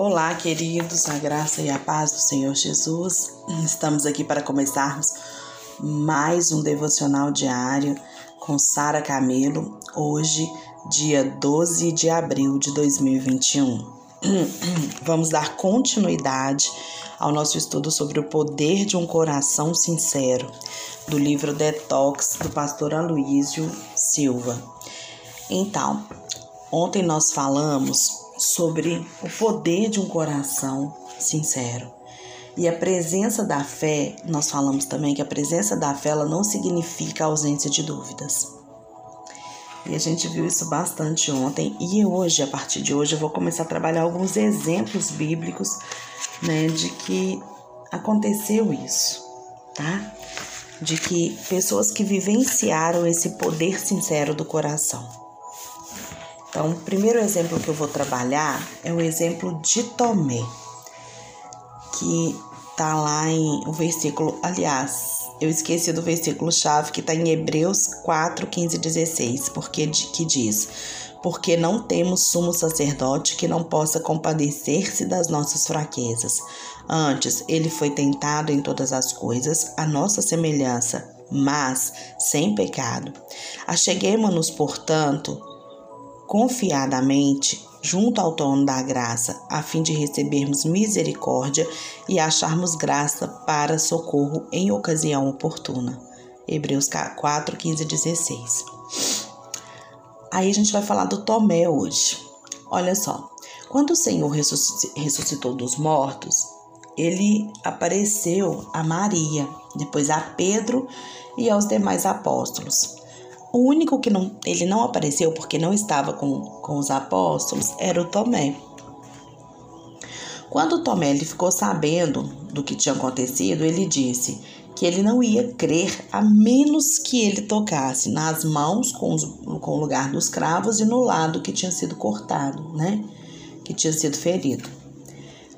Olá, queridos, a graça e a paz do Senhor Jesus. Estamos aqui para começarmos mais um devocional diário com Sara Camelo, hoje, dia 12 de abril de 2021. Vamos dar continuidade ao nosso estudo sobre o poder de um coração sincero, do livro Detox do pastor Aloísio Silva. Então, ontem nós falamos sobre o poder de um coração sincero. E a presença da fé, nós falamos também que a presença da fé ela não significa ausência de dúvidas. E a gente viu isso bastante ontem. E hoje, a partir de hoje, eu vou começar a trabalhar alguns exemplos bíblicos né, de que aconteceu isso, tá? De que pessoas que vivenciaram esse poder sincero do coração. Então, o primeiro exemplo que eu vou trabalhar é o exemplo de Tomé, que tá lá em o versículo, aliás, eu esqueci do versículo chave que está em Hebreus 4, 15 e 16, porque que diz: Porque não temos sumo sacerdote que não possa compadecer-se das nossas fraquezas. Antes, ele foi tentado em todas as coisas, a nossa semelhança, mas sem pecado. Acheguemos-nos, portanto, confiadamente junto ao trono da graça, a fim de recebermos misericórdia e acharmos graça para socorro em ocasião oportuna. Hebreus 4, 15 e 16. Aí a gente vai falar do Tomé hoje. Olha só, quando o Senhor ressuscitou dos mortos, ele apareceu a Maria, depois a Pedro e aos demais apóstolos. O único que não, ele não apareceu porque não estava com, com os apóstolos era o Tomé. Quando Tomé ele ficou sabendo do que tinha acontecido, ele disse que ele não ia crer a menos que ele tocasse nas mãos com, os, com o lugar dos cravos e no lado que tinha sido cortado, né? Que tinha sido ferido.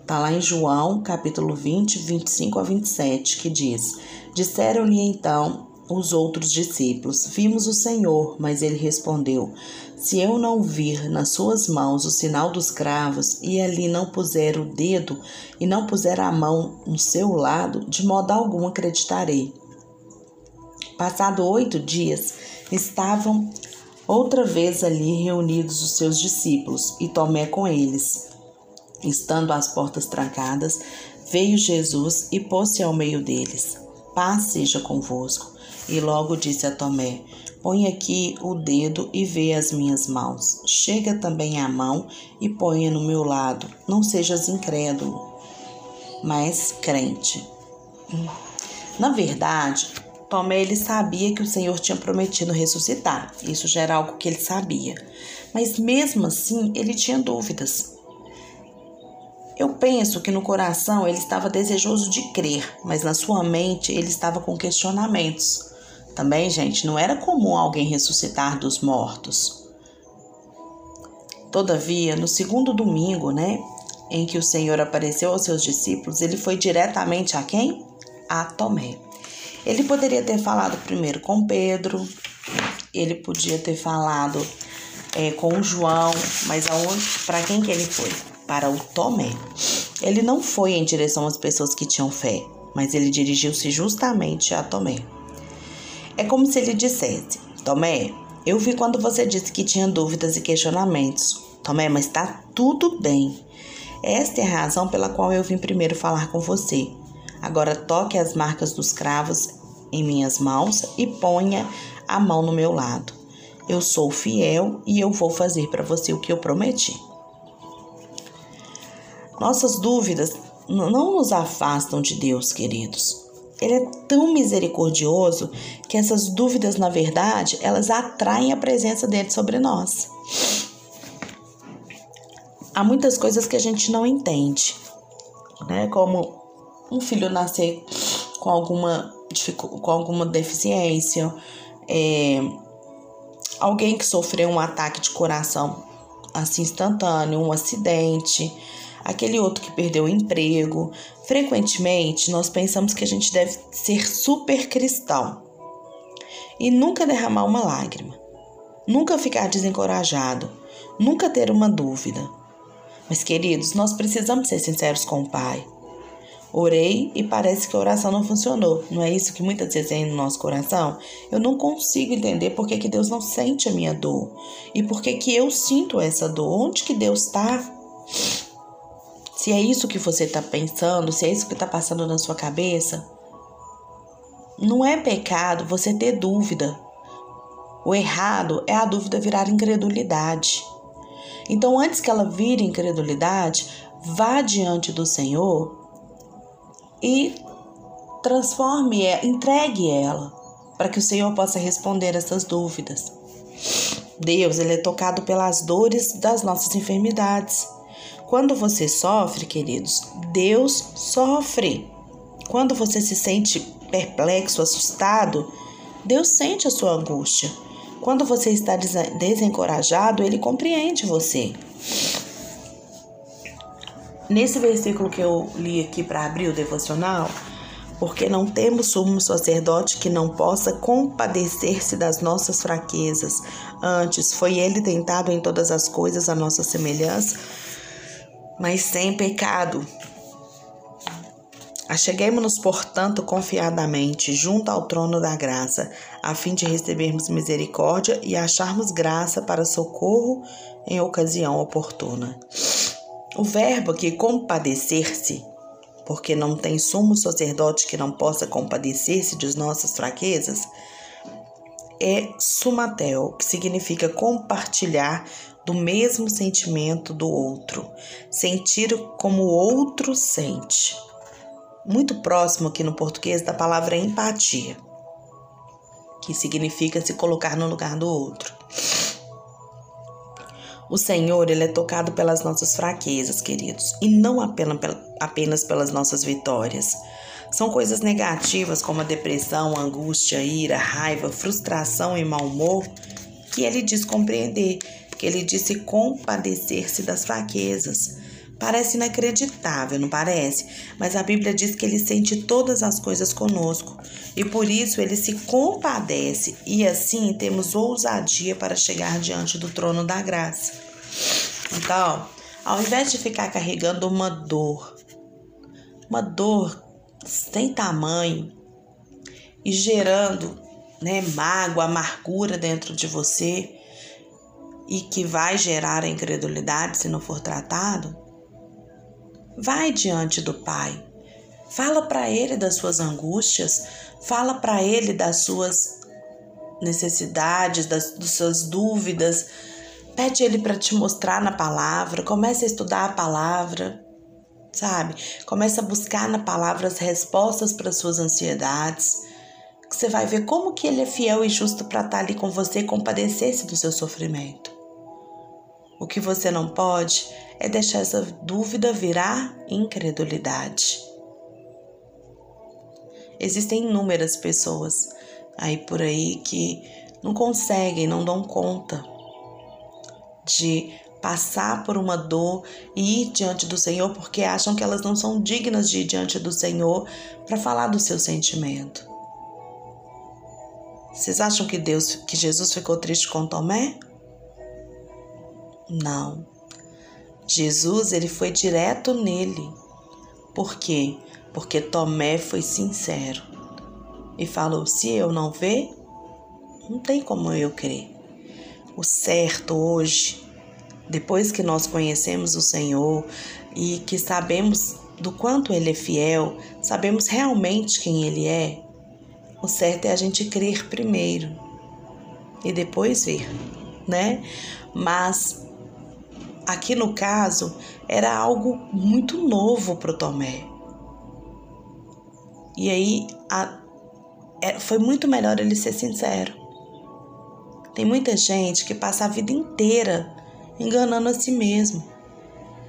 Está lá em João, capítulo 20, 25 a 27, que diz: Disseram-lhe então os outros discípulos: Vimos o Senhor, mas ele respondeu: Se eu não vir nas suas mãos o sinal dos cravos, e ali não puser o dedo e não puser a mão no seu lado, de modo algum acreditarei. Passado oito dias, estavam outra vez ali reunidos os seus discípulos e Tomé com eles. Estando as portas trancadas, veio Jesus e pôs-se ao meio deles. Paz seja convosco. E logo disse a Tomé: Põe aqui o dedo e vê as minhas mãos. Chega também a mão e ponha no meu lado. Não sejas incrédulo, mas crente. Na verdade, Tomé ele sabia que o Senhor tinha prometido ressuscitar. Isso já era algo que ele sabia. Mas mesmo assim, ele tinha dúvidas. Eu penso que no coração ele estava desejoso de crer, mas na sua mente ele estava com questionamentos. Também, gente, não era comum alguém ressuscitar dos mortos. Todavia, no segundo domingo, né, em que o Senhor apareceu aos seus discípulos, ele foi diretamente a quem? A Tomé. Ele poderia ter falado primeiro com Pedro, ele podia ter falado é, com João, mas para quem que ele foi? Para o Tomé. Ele não foi em direção às pessoas que tinham fé, mas ele dirigiu-se justamente a Tomé. É como se ele dissesse: Tomé, eu vi quando você disse que tinha dúvidas e questionamentos. Tomé, mas está tudo bem. Esta é a razão pela qual eu vim primeiro falar com você. Agora toque as marcas dos cravos em minhas mãos e ponha a mão no meu lado. Eu sou fiel e eu vou fazer para você o que eu prometi. Nossas dúvidas não nos afastam de Deus, queridos. Ele é tão misericordioso que essas dúvidas, na verdade, elas atraem a presença dele sobre nós. Há muitas coisas que a gente não entende, né? Como um filho nascer com alguma, com alguma deficiência, é, alguém que sofreu um ataque de coração assim instantâneo, um acidente, aquele outro que perdeu o emprego. Frequentemente, nós pensamos que a gente deve ser super cristão e nunca derramar uma lágrima, nunca ficar desencorajado, nunca ter uma dúvida. Mas, queridos, nós precisamos ser sinceros com o Pai. Orei e parece que a oração não funcionou. Não é isso que muitas vezes tem no nosso coração? Eu não consigo entender por que, que Deus não sente a minha dor. E por que, que eu sinto essa dor. Onde que Deus está? Se é isso que você está pensando, se é isso que está passando na sua cabeça, não é pecado você ter dúvida. O errado é a dúvida virar incredulidade. Então, antes que ela vire incredulidade, vá diante do Senhor e transforme, entregue ela, para que o Senhor possa responder essas dúvidas. Deus, ele é tocado pelas dores das nossas enfermidades. Quando você sofre, queridos, Deus sofre. Quando você se sente perplexo, assustado, Deus sente a sua angústia. Quando você está desencorajado, ele compreende você. Nesse versículo que eu li aqui para abrir o devocional, porque não temos sumo sacerdote que não possa compadecer-se das nossas fraquezas. Antes, foi ele tentado em todas as coisas a nossa semelhança, mas sem pecado. Acheguemos-nos, portanto, confiadamente junto ao trono da graça, a fim de recebermos misericórdia e acharmos graça para socorro em ocasião oportuna. O verbo aqui compadecer-se, porque não tem sumo sacerdote que não possa compadecer-se de nossas fraquezas, é sumatel, que significa compartilhar do mesmo sentimento do outro, sentir como o outro sente. Muito próximo aqui no português da palavra empatia, que significa se colocar no lugar do outro. O Senhor, ele é tocado pelas nossas fraquezas, queridos, e não apenas pelas nossas vitórias. São coisas negativas como a depressão, a angústia, a ira, a raiva, frustração e mau humor que ele diz compreender, que ele disse compadecer-se das fraquezas. Parece inacreditável, não parece? Mas a Bíblia diz que ele sente todas as coisas conosco e por isso ele se compadece e assim temos ousadia para chegar diante do trono da graça. Então, ao invés de ficar carregando uma dor, uma dor sem tamanho e gerando né, mágoa, amargura dentro de você e que vai gerar a incredulidade se não for tratado, Vai diante do Pai. Fala para ele das suas angústias, fala para ele das suas necessidades, das, das suas dúvidas. Pede ele para te mostrar na palavra, comece a estudar a palavra, sabe? Comece a buscar na palavra as respostas para suas ansiedades. Que você vai ver como que ele é fiel e justo para estar tá ali com você e compadecer-se do seu sofrimento. O que você não pode é deixar essa dúvida virar incredulidade. Existem inúmeras pessoas aí por aí que não conseguem, não dão conta de passar por uma dor e ir diante do Senhor porque acham que elas não são dignas de ir diante do Senhor para falar do seu sentimento. Vocês acham que Deus, que Jesus ficou triste com Tomé? Não. Jesus ele foi direto nele. Por quê? Porque Tomé foi sincero e falou: se eu não ver, não tem como eu crer. O certo hoje, depois que nós conhecemos o Senhor e que sabemos do quanto Ele é fiel, sabemos realmente quem Ele é, o certo é a gente crer primeiro e depois ver, né? Mas Aqui no caso, era algo muito novo para o Tomé. E aí a, é, foi muito melhor ele ser sincero. Tem muita gente que passa a vida inteira enganando a si mesmo,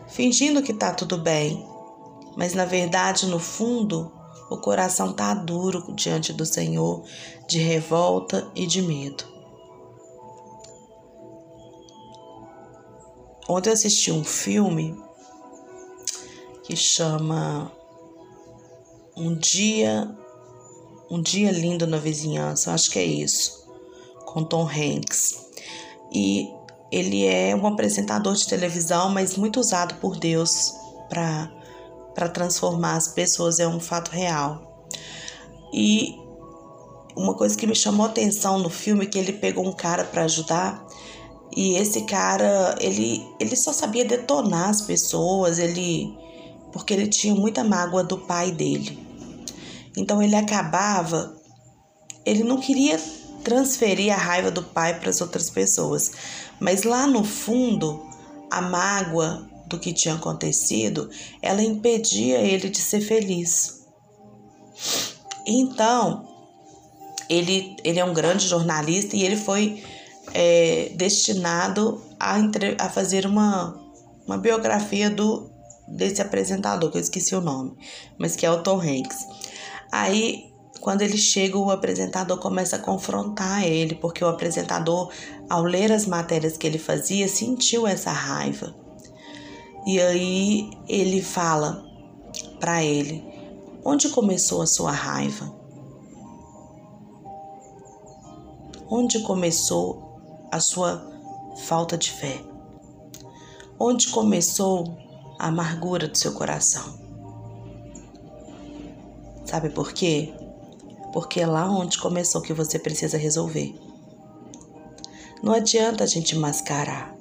fingindo que tá tudo bem, mas na verdade, no fundo, o coração tá duro diante do Senhor, de revolta e de medo. Ontem eu assisti um filme que chama Um Dia Um Dia Lindo na Vizinhança, acho que é isso, com Tom Hanks. E ele é um apresentador de televisão, mas muito usado por Deus para para transformar as pessoas, é um fato real. E uma coisa que me chamou atenção no filme é que ele pegou um cara para ajudar e esse cara, ele, ele só sabia detonar as pessoas, ele porque ele tinha muita mágoa do pai dele. Então ele acabava, ele não queria transferir a raiva do pai para as outras pessoas, mas lá no fundo, a mágoa do que tinha acontecido, ela impedia ele de ser feliz. Então, ele, ele é um grande jornalista e ele foi é, destinado a, a fazer uma, uma biografia do desse apresentador, que eu esqueci o nome, mas que é o Tom Hanks. Aí, quando ele chega, o apresentador começa a confrontar ele, porque o apresentador, ao ler as matérias que ele fazia, sentiu essa raiva. E aí ele fala para ele: Onde começou a sua raiva? Onde começou a sua falta de fé? Onde começou a amargura do seu coração? Sabe por quê? Porque é lá onde começou que você precisa resolver. Não adianta a gente mascarar.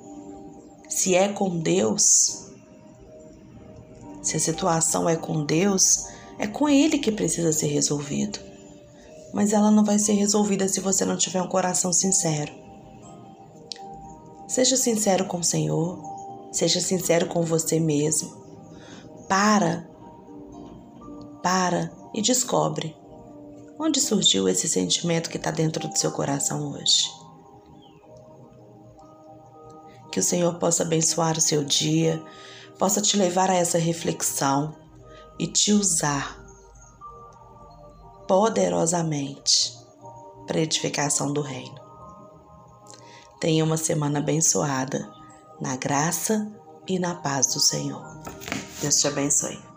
Se é com Deus, se a situação é com Deus, é com Ele que precisa ser resolvido. Mas ela não vai ser resolvida se você não tiver um coração sincero. Seja sincero com o Senhor, seja sincero com você mesmo. Para, para e descobre onde surgiu esse sentimento que está dentro do seu coração hoje. Que o Senhor possa abençoar o seu dia, possa te levar a essa reflexão e te usar poderosamente para edificação do reino. Tenha uma semana abençoada, na graça e na paz do Senhor. Deus te abençoe.